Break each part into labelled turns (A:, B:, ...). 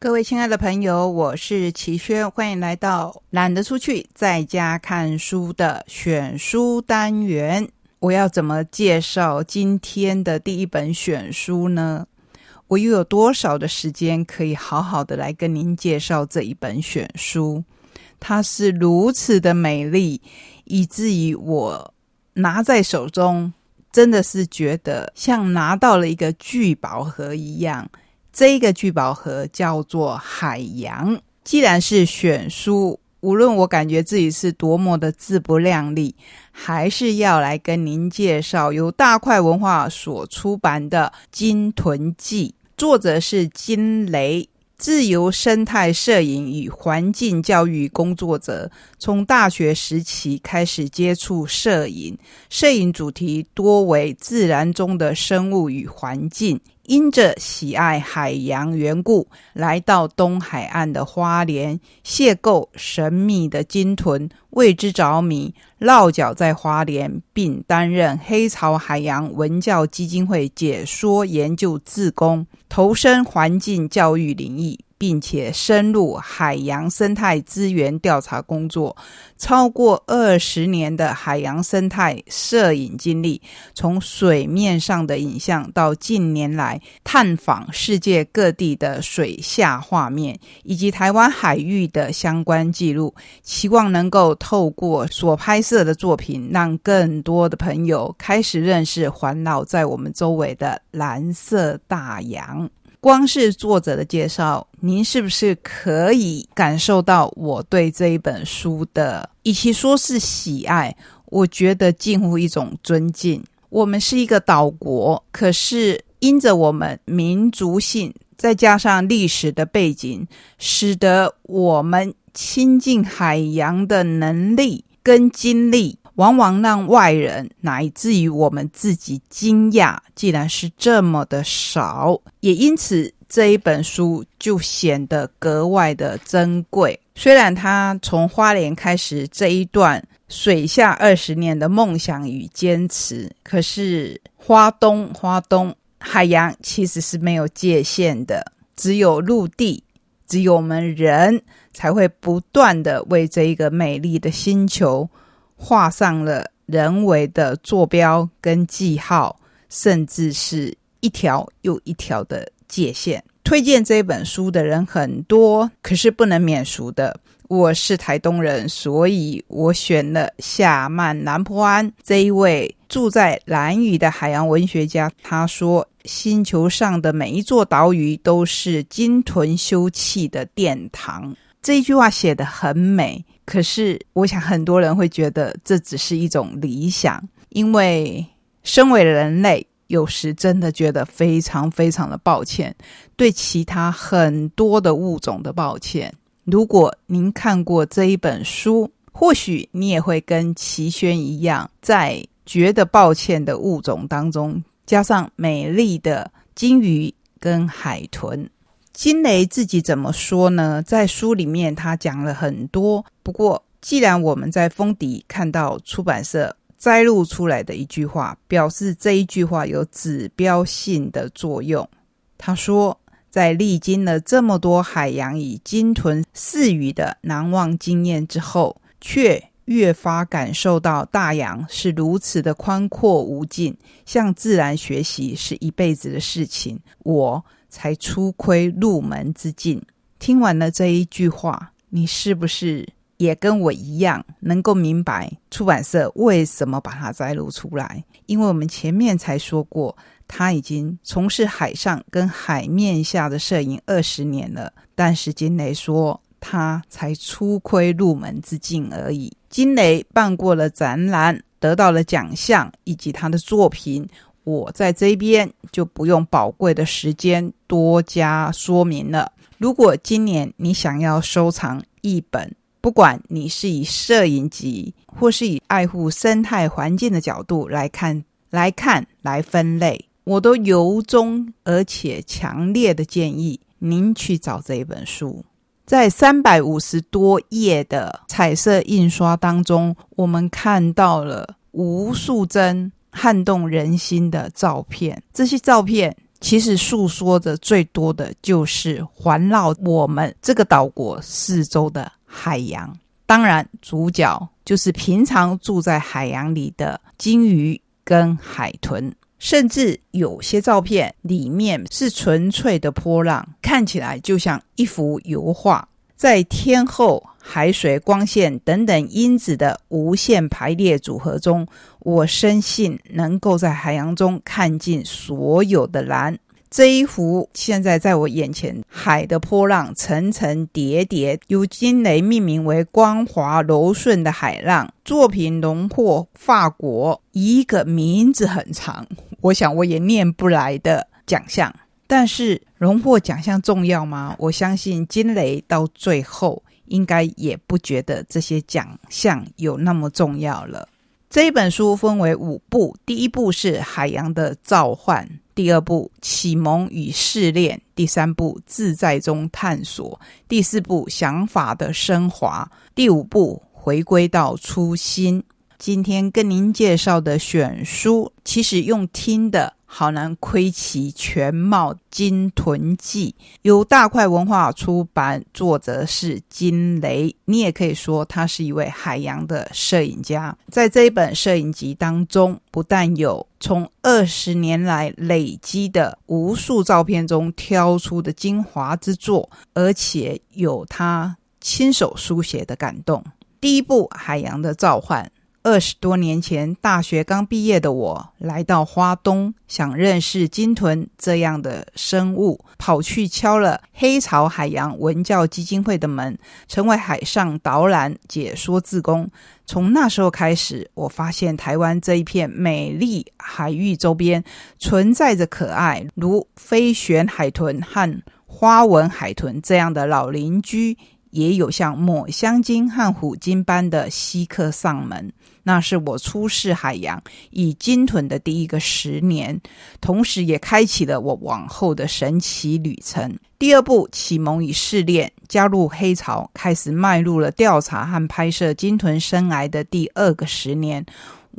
A: 各位亲爱的朋友，我是齐轩，欢迎来到懒得出去，在家看书的选书单元。我要怎么介绍今天的第一本选书呢？我又有多少的时间可以好好的来跟您介绍这一本选书？它是如此的美丽，以至于我拿在手中，真的是觉得像拿到了一个聚宝盒一样。这一个聚宝盒叫做海洋。既然是选书，无论我感觉自己是多么的自不量力，还是要来跟您介绍由大块文化所出版的《金屯记》，作者是金雷。自由生态摄影与环境教育工作者，从大学时期开始接触摄影，摄影主题多为自然中的生物与环境。因着喜爱海洋缘故，来到东海岸的花莲，邂逅神秘的鲸豚，为之着迷，落脚在花莲，并担任黑潮海洋文教基金会解说研究自工，投身环境教育领域。并且深入海洋生态资源调查工作，超过二十年的海洋生态摄影经历，从水面上的影像到近年来探访世界各地的水下画面，以及台湾海域的相关记录，期望能够透过所拍摄的作品，让更多的朋友开始认识环绕在我们周围的蓝色大洋。光是作者的介绍，您是不是可以感受到我对这一本书的，与其说是喜爱，我觉得近乎一种尊敬。我们是一个岛国，可是因着我们民族性，再加上历史的背景，使得我们亲近海洋的能力跟经历。往往让外人乃至于我们自己惊讶，既然是这么的少，也因此这一本书就显得格外的珍贵。虽然他从花莲开始这一段水下二十年的梦想与坚持，可是花东花东海洋其实是没有界限的，只有陆地，只有我们人才会不断的为这一个美丽的星球。画上了人为的坐标跟记号，甚至是一条又一条的界限。推荐这本书的人很多，可是不能免俗的。我是台东人，所以我选了夏曼南坡安这一位住在蓝屿的海洋文学家。他说：“星球上的每一座岛屿都是鲸豚休憩的殿堂。”这一句话写得很美。可是，我想很多人会觉得这只是一种理想，因为身为人类，有时真的觉得非常非常的抱歉，对其他很多的物种的抱歉。如果您看过这一本书，或许你也会跟齐轩一样，在觉得抱歉的物种当中，加上美丽的鲸鱼跟海豚。金雷自己怎么说呢？在书里面他讲了很多。不过，既然我们在封底看到出版社摘录出来的一句话，表示这一句话有指标性的作用。他说，在历经了这么多海洋与鲸豚饲鱼的难忘经验之后，却越发感受到大洋是如此的宽阔无尽。向自然学习是一辈子的事情。我。才初窥入门之境。听完了这一句话，你是不是也跟我一样，能够明白出版社为什么把它摘录出来？因为我们前面才说过，他已经从事海上跟海面下的摄影二十年了。但是金雷说，他才初窥入门之境而已。金雷办过了展览，得到了奖项，以及他的作品。我在这边就不用宝贵的时间多加说明了。如果今年你想要收藏一本，不管你是以摄影集或是以爱护生态环境的角度来看、来看、来分类，我都由衷而且强烈的建议您去找这一本书。在三百五十多页的彩色印刷当中，我们看到了无数帧。撼动人心的照片，这些照片其实诉说的最多的就是环绕我们这个岛国四周的海洋。当然，主角就是平常住在海洋里的鲸鱼跟海豚。甚至有些照片里面是纯粹的波浪，看起来就像一幅油画。在天后、海水、光线等等因子的无限排列组合中，我深信能够在海洋中看尽所有的蓝。这一幅现在在我眼前，海的波浪层层叠叠，由金雷命名为“光滑柔顺的海浪”。作品荣获法国一个名字很长，我想我也念不来的奖项。但是荣获奖项重要吗？我相信金雷到最后应该也不觉得这些奖项有那么重要了。这一本书分为五部，第一部是《海洋的召唤》。第二部启蒙与试炼，第三部自在中探索，第四部想法的升华，第五部回归到初心。今天跟您介绍的选书，其实用听的。好难窥其全貌，《金豚记》由大块文化出版，作者是金雷。你也可以说他是一位海洋的摄影家。在这一本摄影集当中，不但有从二十年来累积的无数照片中挑出的精华之作，而且有他亲手书写的感动。第一部《海洋的召唤》。二十多年前，大学刚毕业的我来到花东，想认识鲸豚这样的生物，跑去敲了黑潮海洋文教基金会的门，成为海上导览解说自工。从那时候开始，我发现台湾这一片美丽海域周边存在着可爱如飞旋海豚和花纹海豚这样的老邻居，也有像抹香鲸和虎鲸般的稀客上门。那是我初试海洋以鲸豚的第一个十年，同时也开启了我往后的神奇旅程。第二步启蒙与试炼，加入黑潮，开始迈入了调查和拍摄鲸豚生涯的第二个十年。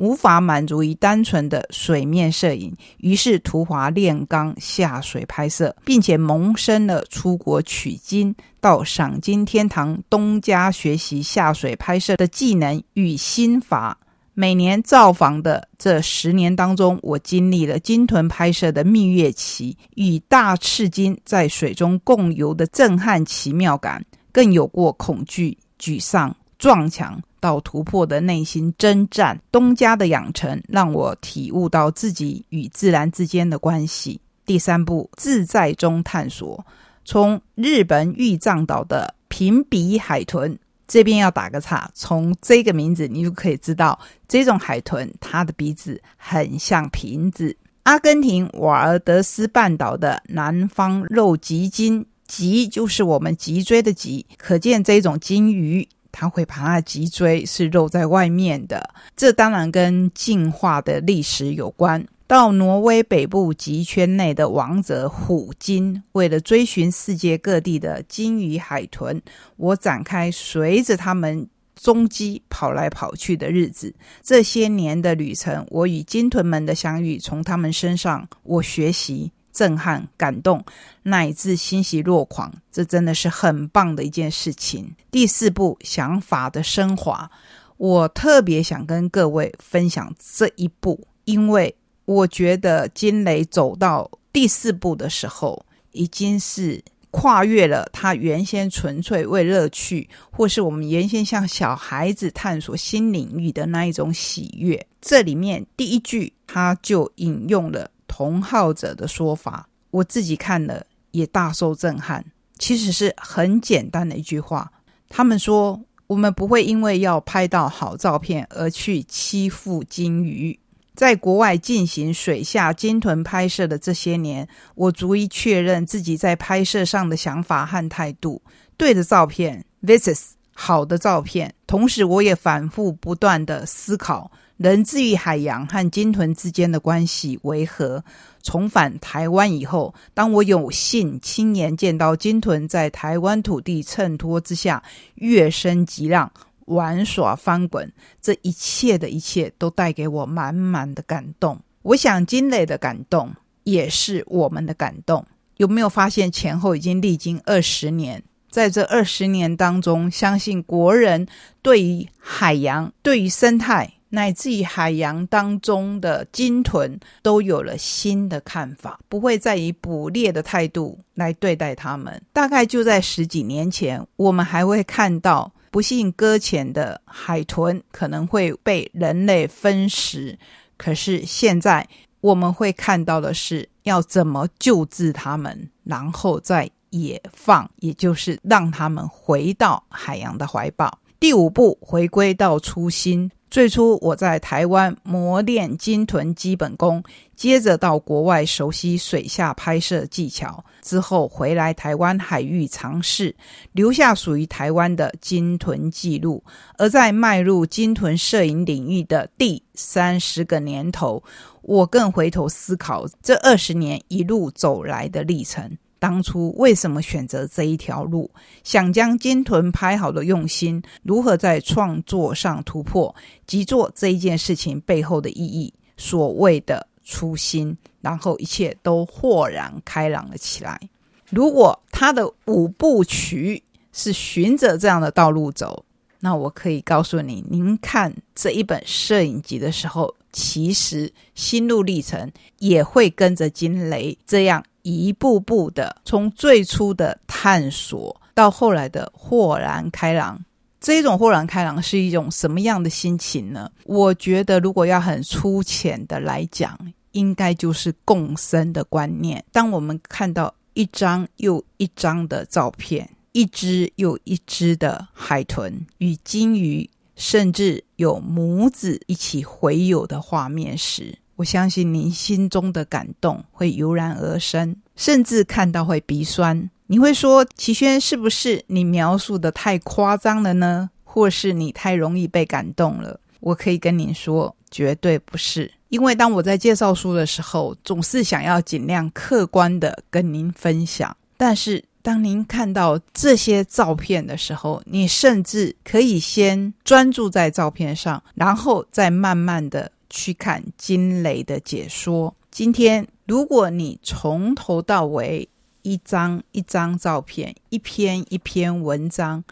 A: 无法满足于单纯的水面摄影，于是图华炼钢下水拍摄，并且萌生了出国取经到赏金天堂东家学习下水拍摄的技能与心法。每年造访的这十年当中，我经历了鲸豚拍摄的蜜月期，与大赤鲸在水中共游的震撼奇妙感，更有过恐惧、沮丧、撞墙。到突破的内心征战，东家的养成让我体悟到自己与自然之间的关系。第三步，自在中探索，从日本玉藏岛的平鼻海豚这边要打个岔，从这个名字你就可以知道，这种海豚它的鼻子很像瓶子。阿根廷瓦尔德斯半岛的南方肉脊鲸，脊就是我们脊椎的脊，可见这种鲸鱼。它会把它的脊椎是露在外面的，这当然跟进化的历史有关。到挪威北部极圈内的王者虎鲸，为了追寻世界各地的鲸鱼海豚，我展开随着他们踪迹跑来跑去的日子。这些年的旅程，我与鲸豚们的相遇，从他们身上我学习。震撼、感动，乃至欣喜若狂，这真的是很棒的一件事情。第四步，想法的升华，我特别想跟各位分享这一步，因为我觉得金雷走到第四步的时候，已经是跨越了他原先纯粹为乐趣，或是我们原先像小孩子探索新领域的那一种喜悦。这里面第一句，他就引用了。同好者的说法，我自己看了也大受震撼。其实是很简单的一句话，他们说我们不会因为要拍到好照片而去欺负鲸鱼。在国外进行水下鲸豚拍摄的这些年，我逐一确认自己在拍摄上的想法和态度。对着照片，vises 好的照片，同时我也反复不断的思考。人至于海洋和鲸豚之间的关系为何？重返台湾以后，当我有幸亲眼见到鲸豚在台湾土地衬托之下跃升急浪、玩耍翻滚，这一切的一切都带给我满满的感动。我想金磊的感动也是我们的感动。有没有发现前后已经历经二十年？在这二十年当中，相信国人对于海洋、对于生态，乃至于海洋当中的鲸豚，都有了新的看法，不会再以捕猎的态度来对待它们。大概就在十几年前，我们还会看到不幸搁浅的海豚可能会被人类分食，可是现在我们会看到的是要怎么救治它们，然后再。野放，也就是让他们回到海洋的怀抱。第五步，回归到初心。最初我在台湾磨练鲸豚基本功，接着到国外熟悉水下拍摄技巧，之后回来台湾海域尝试，留下属于台湾的鲸豚记录。而在迈入鲸豚摄影领域的第三十个年头，我更回头思考这二十年一路走来的历程。当初为什么选择这一条路？想将金豚拍好的用心，如何在创作上突破，即做这一件事情背后的意义，所谓的初心，然后一切都豁然开朗了起来。如果他的五部曲是循着这样的道路走，那我可以告诉你，您看这一本摄影集的时候，其实心路历程也会跟着金雷这样。一步步的，从最初的探索到后来的豁然开朗，这种豁然开朗是一种什么样的心情呢？我觉得，如果要很粗浅的来讲，应该就是共生的观念。当我们看到一张又一张的照片，一只又一只的海豚与鲸鱼，甚至有母子一起回游的画面时，我相信您心中的感动会油然而生，甚至看到会鼻酸。你会说：“齐轩，是不是你描述的太夸张了呢？或是你太容易被感动了？”我可以跟您说，绝对不是。因为当我在介绍书的时候，总是想要尽量客观的跟您分享。但是当您看到这些照片的时候，你甚至可以先专注在照片上，然后再慢慢的。去看金雷的解说。今天，如果你从头到尾一张一张照片、一篇一篇文章、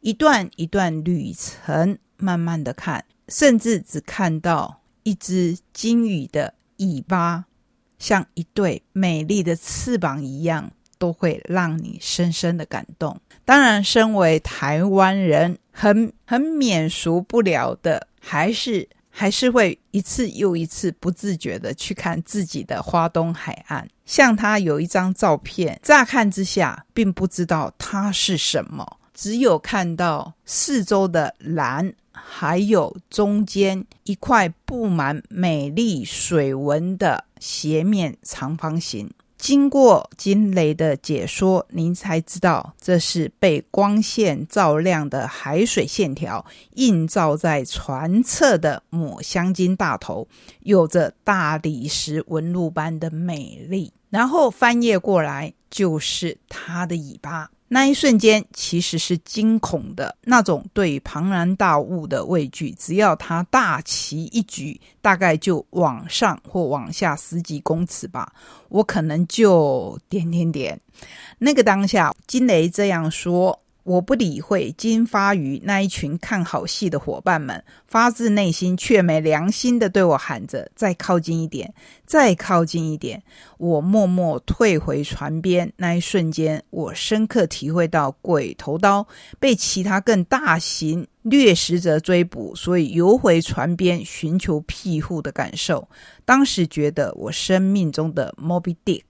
A: 一段一段旅程，慢慢的看，甚至只看到一只金鱼的尾巴，像一对美丽的翅膀一样，都会让你深深的感动。当然，身为台湾人，很很免俗不了的，还是。还是会一次又一次不自觉的去看自己的花东海岸，像他有一张照片，乍看之下并不知道它是什么，只有看到四周的蓝，还有中间一块布满美丽水纹的斜面长方形。经过金雷的解说，您才知道这是被光线照亮的海水线条映照在船侧的抹香鲸大头，有着大理石纹路般的美丽。然后翻页过来，就是它的尾巴。那一瞬间其实是惊恐的，那种对庞然大物的畏惧。只要他大旗一举，大概就往上或往下十几公尺吧，我可能就点点点。那个当下，金雷这样说。我不理会金发鱼那一群看好戏的伙伴们，发自内心却没良心的对我喊着：“再靠近一点，再靠近一点。”我默默退回船边。那一瞬间，我深刻体会到鬼头刀被其他更大型掠食者追捕，所以游回船边寻求庇护的感受。当时觉得，我生命中的 Moby Dick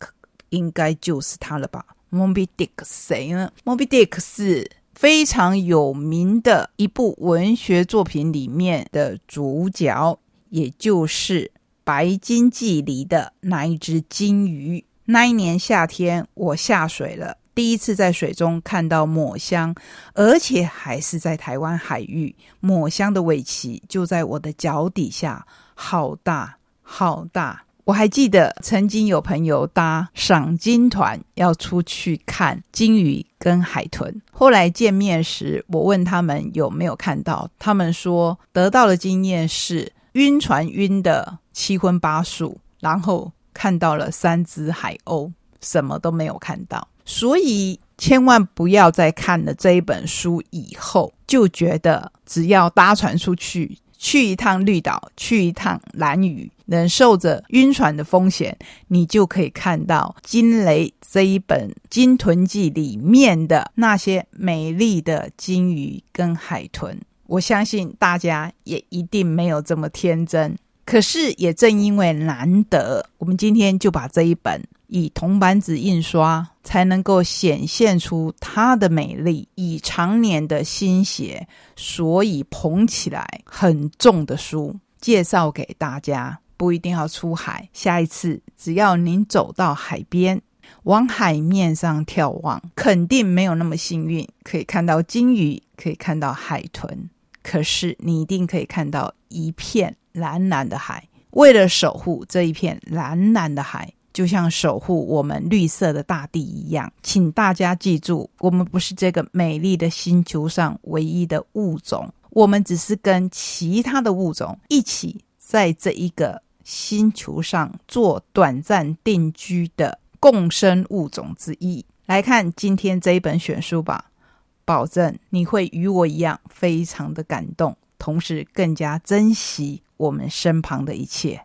A: 应该就是他了吧。Moby Dick 谁呢？Moby Dick 是非常有名的一部文学作品里面的主角，也就是《白鲸记》里的那一只金鱼。那一年夏天，我下水了，第一次在水中看到抹香，而且还是在台湾海域。抹香的尾鳍就在我的脚底下，好大，好大。我还记得曾经有朋友搭赏金团要出去看金鱼跟海豚，后来见面时，我问他们有没有看到，他们说得到的经验是晕船晕的七荤八素，然后看到了三只海鸥，什么都没有看到。所以千万不要在看了这一本书以后，就觉得只要搭船出去，去一趟绿岛，去一趟蓝屿，忍受着晕船的风险，你就可以看到金雷这一本《金豚记》里面的那些美丽的金鱼跟海豚。我相信大家也一定没有这么天真。可是也正因为难得，我们今天就把这一本以铜版纸印刷，才能够显现出它的美丽。以常年的心血，所以捧起来很重的书，介绍给大家。不一定要出海，下一次只要您走到海边，往海面上眺望，肯定没有那么幸运，可以看到金鱼，可以看到海豚。可是你一定可以看到一片蓝蓝的海。为了守护这一片蓝蓝的海，就像守护我们绿色的大地一样，请大家记住，我们不是这个美丽的星球上唯一的物种，我们只是跟其他的物种一起在这一个星球上做短暂定居的共生物种之一。来看今天这一本选书吧。保证你会与我一样非常的感动，同时更加珍惜我们身旁的一切。